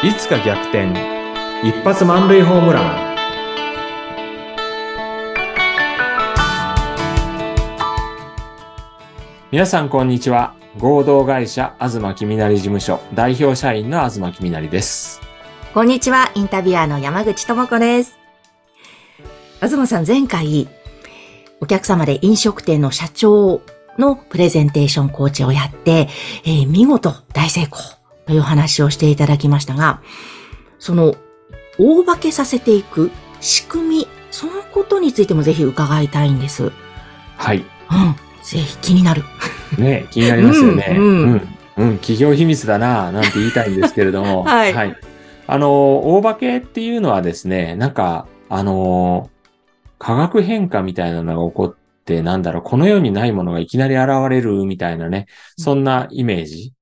いつか逆転。一発満塁ホームラン。皆さんこんにちは。合同会社東きみなり事務所。代表社員の東きみなりです。こんにちは、インタビュアーの山口智子です。東さん、前回、お客様で飲食店の社長のプレゼンテーションコーチをやって、えー見事大成功。という話をしていただきましたが、その、大化けさせていく仕組み、そのことについてもぜひ伺いたいんです。はいうん。ぜひ気になる。ね気になりますよねうんうんうん、うん企業秘密だななんて言いたいんですけれども はいあの大化けっていうのはですねなんかあの化学変化みたいなのが起こって、なんだろう、この世にないものがいきなり現れるみたいなね、そんなイメージ。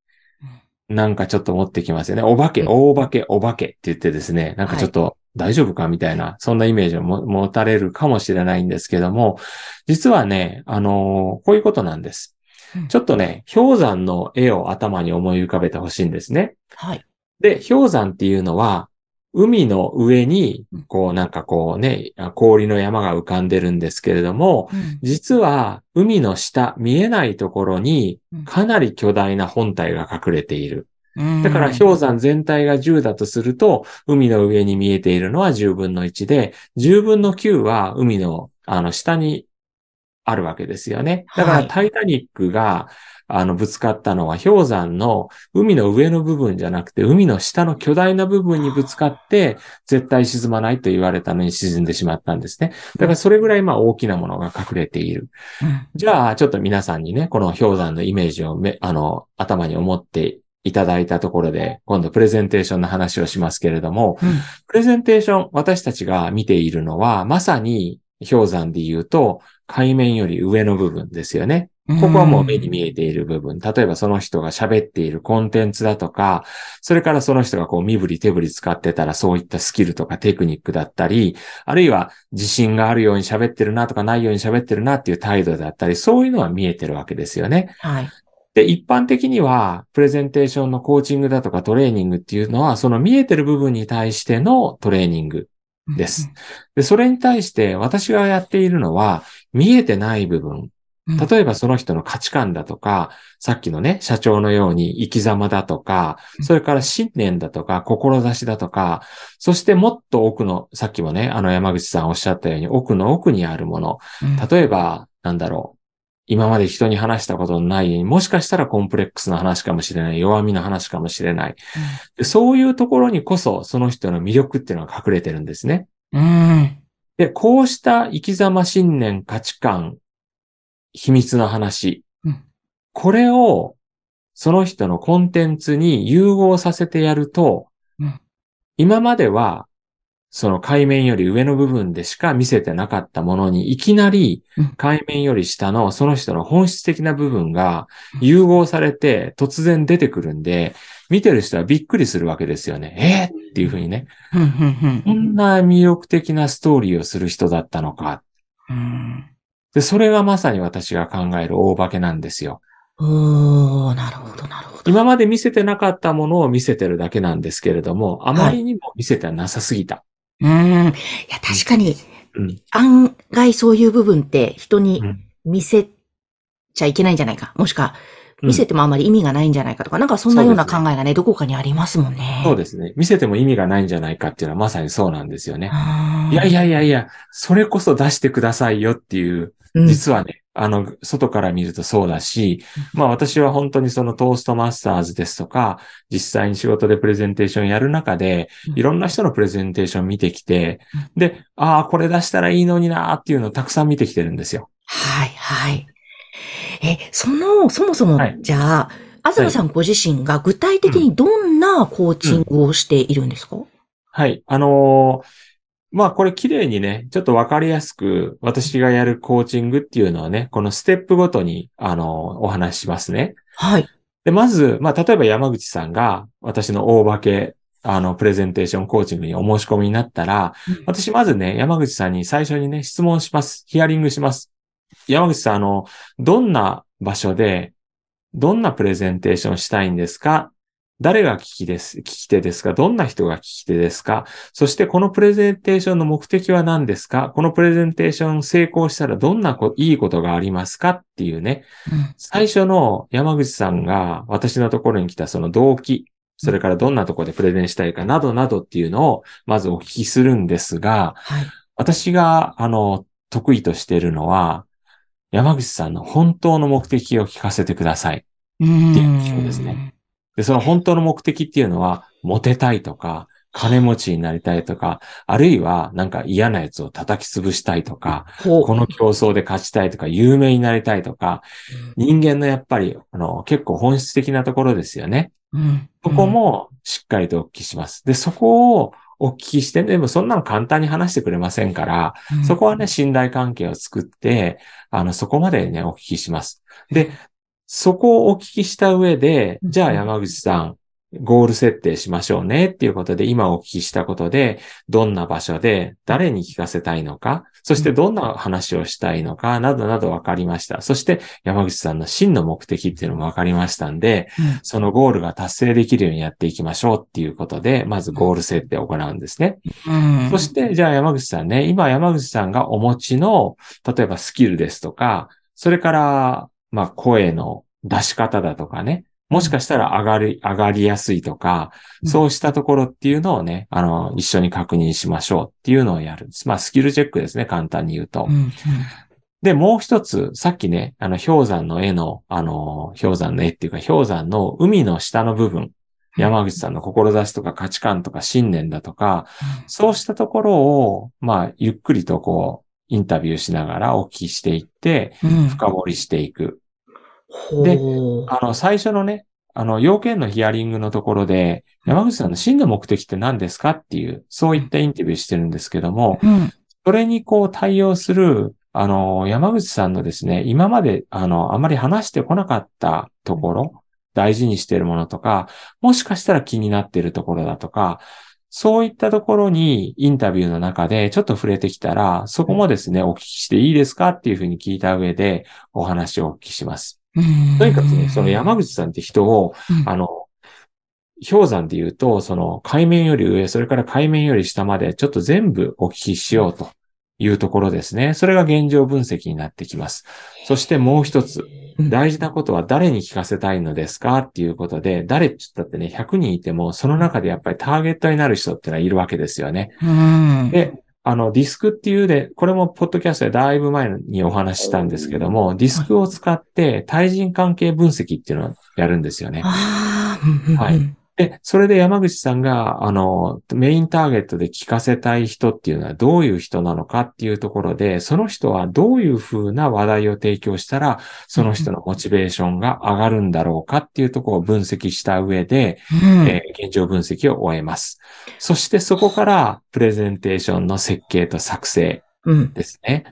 なんかちょっと持ってきますよね。お化け、うん大化け、お化けって言ってですね、なんかちょっと大丈夫かみたいな、そんなイメージをも持たれるかもしれないんですけども、実はね、あのこういうことなんですうん。ちょっとね、氷山の絵を頭に思い浮かべてほしいんですね。はい。で、氷山っていうのは、海の上にうん、こうなんかこうね、氷の山が浮かんでるんですけれども、うん。実は海の下、見えないところにうん。かなり巨大な本体が隠れている。うん。だから氷山全体が10だとすると、海の上に見えているのは10分の1で、10分の9は海のあの下にあるわけですよね。だかはい。らタイタニックがあのぶつかったのは氷山の海の上の部分じゃなくて、海の下の巨大な部分にぶつかって、絶対沈まないと言われたのに沈んでしまったんですね。だからそれぐらいまあ大きなものが隠れている。うんじゃあ、ちょっと皆さんにね、この氷山のイメージをめ、あの、頭に思っていただいたところで、今度プレゼンテーションの話をしますけれども、うんプレゼンテーション、私たちが見ているのは、まさに氷山で言うと、海面より上の部分ですよね。ここはもう目に見えている部分。例えばその人が喋っているコンテンツだとか、それからその人がこう身振り手振り使ってたらそういったスキルとかテクニックだったり、あるいは自信があるように喋ってるなとかないように喋ってるなっていう態度だったり、そういうのは見えてるわけですよね。はい。で、一般的には、プレゼンテーションのコーチングだとかトレーニングっていうのは、その見えてる部分に対してのトレーニングです。で、それに対して私がやっているのは、見えてない部分。うん例えばその人の価値観だとか、さっきのね、社長のように生き様だとか、それから信念だとか、志だとか、そしてもっと奥の、さっきもね、あの山口さんおっしゃったように、奥の奥にあるもの。うん例えば、なんだろう。今まで人に話したことのない、もしかしたらコンプレックスの話かもしれない、弱みの話かもしれない。でそういうところにこそ、その人の魅力っていうのが隠れてるんですね。うん。で、こうした生き様、信念、価値観、秘密の話、うん。これを、その人のコンテンツに融合させてやると、うん。今までは、その海面より上の部分でしか見せてなかったものに、いきなりうん。海面より下のその人の本質的な部分がうん。融合されて突然出てくるんで、見てる人はびっくりするわけですよね。えー、っていうふうにね。こんな魅力的なストーリーをする人だったのか。うんで、それがまさに私が考える大化けなんですよ。おー、なるほど、なるほど。今まで見せてなかったものを見せてるだけなんですけれども、あまりにも見せてなさすぎた。うん。いや、確かに、うん。案外そういう部分って人にうん見せちゃいけないんじゃないか。もしくは、うん見せてもあまり意味がないんじゃないかとか、なんかそんなような考えがね、どこかにありますもんね。そうですね。見せても意味がないんじゃないかっていうのはまさにそうなんですよね。いやいやいやいや、それこそ出してくださいよっていう、うん実はね、あの、外から見るとそうだし、まあ私は本当にそのトーストマスターズですとか、実際に仕事でプレゼンテーションやる中でう、んいろんな人のプレゼンテーション見てきて、で、ああ、これ出したらいいのになーっていうのをたくさん見てきてるんですよ。はい、はい。え、その、そもそもはい、じゃあ、東さんご自身が具体的にどんなコーチングをしているんですか、はい。あのーまあこれ綺麗にね、ちょっとわかりやすく私がやるコーチングっていうのはね、このステップごとに、あのーお話ししますね。はい。で、まず、まあ、例えば山口さんが私の大化け、あの、プレゼンテーションコーチングにお申し込みになったら、うん私まずね、山口さんに最初にね、質問します。ヒアリングします。山口さん、あの、どんな場所で、どんなプレゼンテーションしたいんですか？誰が聞きです、聞き手ですか？どんな人が聞き手ですか？そしてこのプレゼンテーションの目的は何ですか？このプレゼンテーション成功したらどんなこいいことがありますか？っていうね、うん、最初の山口さんが私のところに来たその動機、それからどんなところでプレゼンしたいかなどなどっていうのをまずお聞きするんですが、はい、私があの得意としているのは、山口さんの本当の目的を聞かせてください。っていう目標ですね。で、その本当の目的っていうのは、モテたいとか、金持ちになりたいとか、あるいはなんか嫌なやつを叩き潰したいとか、この競争で勝ちたいとか、有名になりたいとか、人間のやっぱり、あの、結構本質的なところですよね。うん、そこもしっかりとお聞きします。で、そこをお聞きして、でもそんなの簡単に話してくれませんから、うん、そこはね、信頼関係を作って、あの、そこまでね、お聞きします。で、そこをお聞きした上で、じゃあ山口さん、ゴール設定しましょうねっていうことで、今お聞きしたことで、どんな場所で誰に聞かせたいのか、そしてどんな話をしたいのか、などなど分かりました。そして山口さんの真の目的っていうのも分かりましたんで、そのゴールが達成できるようにやっていきましょうっていうことで、まずゴール設定を行うんですね。そして、じゃあ山口さんね、今山口さんがお持ちの、例えばスキルですとか、それからまあ、声の出し方だとかね、もしかしたら上がり、上がりやすいとか、そうしたところっていうのをね、あの、一緒に確認しましょうっていうのをやるんです。まあ、スキルチェックですね、簡単に言うと。うんうん、で、もう一つ、さっきね、あの、氷山の絵の、あの、氷山の絵っていうか、氷山の海の下の部分、山口さんの志とか価値観とか信念だとか、そうしたところを、まあ、ゆっくりとこう、インタビューしながらお聞きしていって、深掘りしていく。うん、で、あの、最初のね、あの、要件のヒアリングのところで、山口さんの真の目的って何ですかっていう、そういったインタビューしてるんですけども、うん、それにこう対応する、あの、山口さんのですね、今まで、あの、あまり話してこなかったところ、大事にしているものとか、もしかしたら気になっているところだとか、そういったところにインタビューの中でちょっと触れてきたら、そこもですね、お聞きしていいですかっていうふうに聞いた上でお話をお聞きします。とにかくね、その山口さんって人を、あの、氷山で言うと、その海面より上、それから海面より下までちょっと全部お聞きしようというところですね。それが現状分析になってきます。そしてもう一つ。大事なことは誰に聞かせたいのですかっていうことで、誰って言ったってね、100人いても、その中でやっぱりターゲットになる人ってのはいるわけですよね。で、あの、ディスクっていうで、これもポッドキャストでだいぶ前にお話ししたんですけども、ディスクを使って対人関係分析っていうのをやるんですよね。はい。で、それで山口さんが、あの、メインターゲットで聞かせたい人っていうのはどういう人なのかっていうところで、その人はどういうふうな話題を提供したら、その人のモチベーションが上がるんだろうかっていうところを分析した上で、うん、えー、現状分析を終えます。そしてそこから、プレゼンテーションの設計と作成ですね。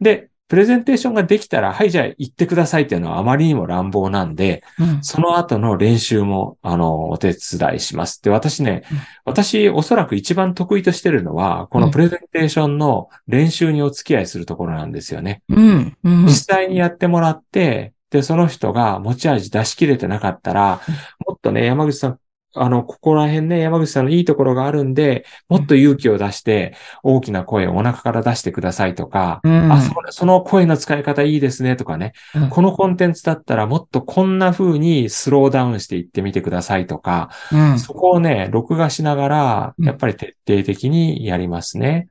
うん、で、プレゼンテーションができたら、はい、じゃあ行ってくださいっていうのはあまりにも乱暴なんで、うん、その後の練習も、あの、お手伝いします。で、私ね、うん、私おそらく一番得意としてるのは、このプレゼンテーションの練習にお付き合いするところなんですよね。うん、実際にやってもらって、で、その人が持ち味出し切れてなかったら、もっとね、山口さん、あの、ここら辺ね、山口さんのいいところがあるんで、もっと勇気を出して、大きな声をお腹から出してくださいとか、うん、あそ、その声の使い方いいですねとかね、うん、このコンテンツだったらもっとこんな風にスローダウンしていってみてくださいとか、うん、そこをね、録画しながら、やっぱり徹底的にやりますね。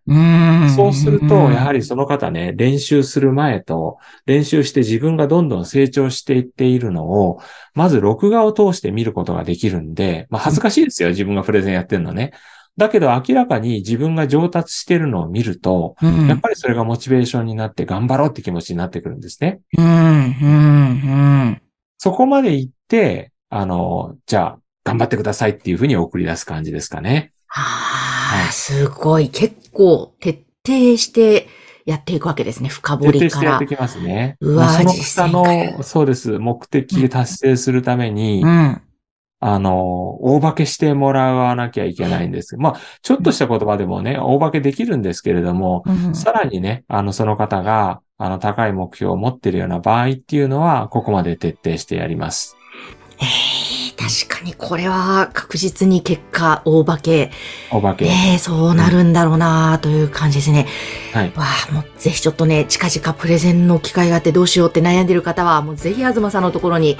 そうすると、やはりその方ね、練習する前と、練習して自分がどんどん成長していっているのを、まず録画を通して見ることができるんで、まあ恥ずかしいですよ、自分がプレゼンやってるのね。だけど明らかに自分が上達してるのを見ると、うん、やっぱりそれがモチベーションになって頑張ろうって気持ちになってくるんですね。うんうんうん、そこまで行って、あの、じゃあ頑張ってくださいっていうふうに送り出す感じですかね。はあ、はい、すごい。結構徹底してやっていくわけですね。深掘りから。やっていきますね。うわその下の、そうです。目的達成するために、うん、あの、大化けしてもらわなきゃいけないんです。まあ、ちょっとした言葉でもね、大化けできるんですけれども、うん、さらにね、あの、その方が、あの、高い目標を持っているような場合っていうのは、ここまで徹底してやります。ええー、確かにこれは確実に結果大化け。お化け。ねえ、そうなるんだろうなという感じですね。はい。わあ、もうぜひちょっとね、近々プレゼンの機会があってどうしようって悩んでる方は、もうぜひ東さんのところに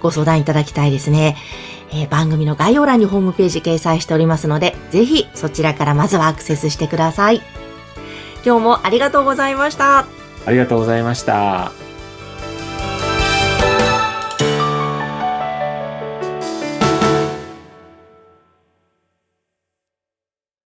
ご相談いただきたいですね。えー番組の概要欄にホームページ掲載しておりますので、ぜひそちらからまずはアクセスしてください。今日もありがとうございました。ありがとうございました。